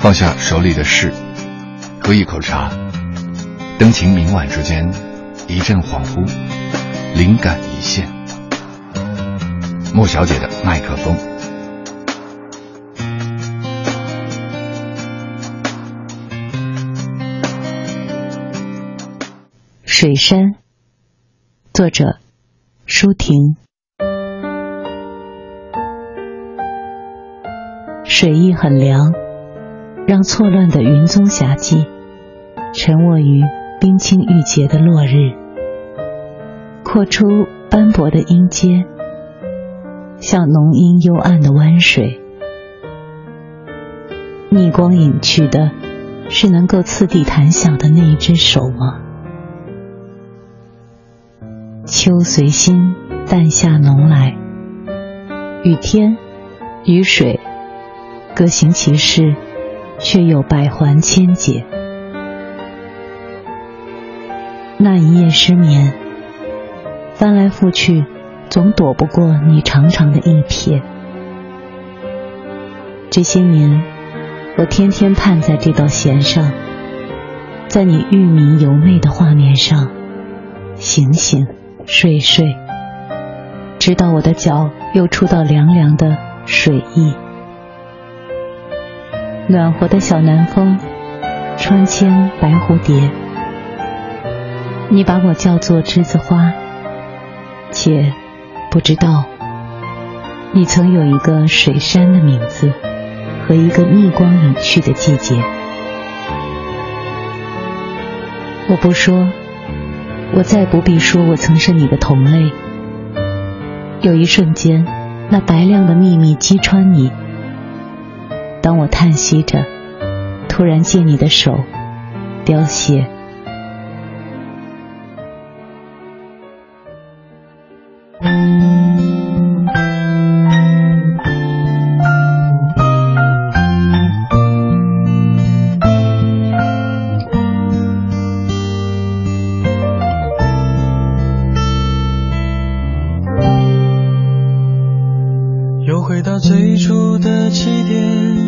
放下手里的事，喝一口茶，灯情明晚之间，一阵恍惚，灵感一现。莫小姐的麦克风。水山，作者舒婷。水意很凉，让错乱的云踪霞迹沉卧于冰清玉洁的落日，扩出斑驳的音阶，像浓阴幽暗的湾水。逆光隐去的，是能够次第弹响的那一只手吗？秋随心淡下浓来，与天与水各行其事，却又百环千结。那一夜失眠，翻来覆去，总躲不过你长长的一瞥。这些年，我天天盼在这道弦上，在你玉明柔媚的画面上，醒醒。睡睡，直到我的脚又触到凉凉的水意。暖和的小南风，穿牵白蝴蝶。你把我叫做栀子花，且不知道，你曾有一个水山的名字和一个逆光隐去的季节。我不说。我再不必说，我曾是你的同类。有一瞬间，那白亮的秘密击穿你。当我叹息着突然借你的手凋谢。又回到最初的起点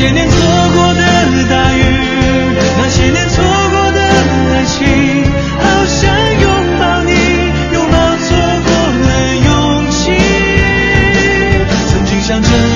那些年错过的大雨，那些年错过的爱情，好想拥抱你，拥抱错过的勇气。曾经想着。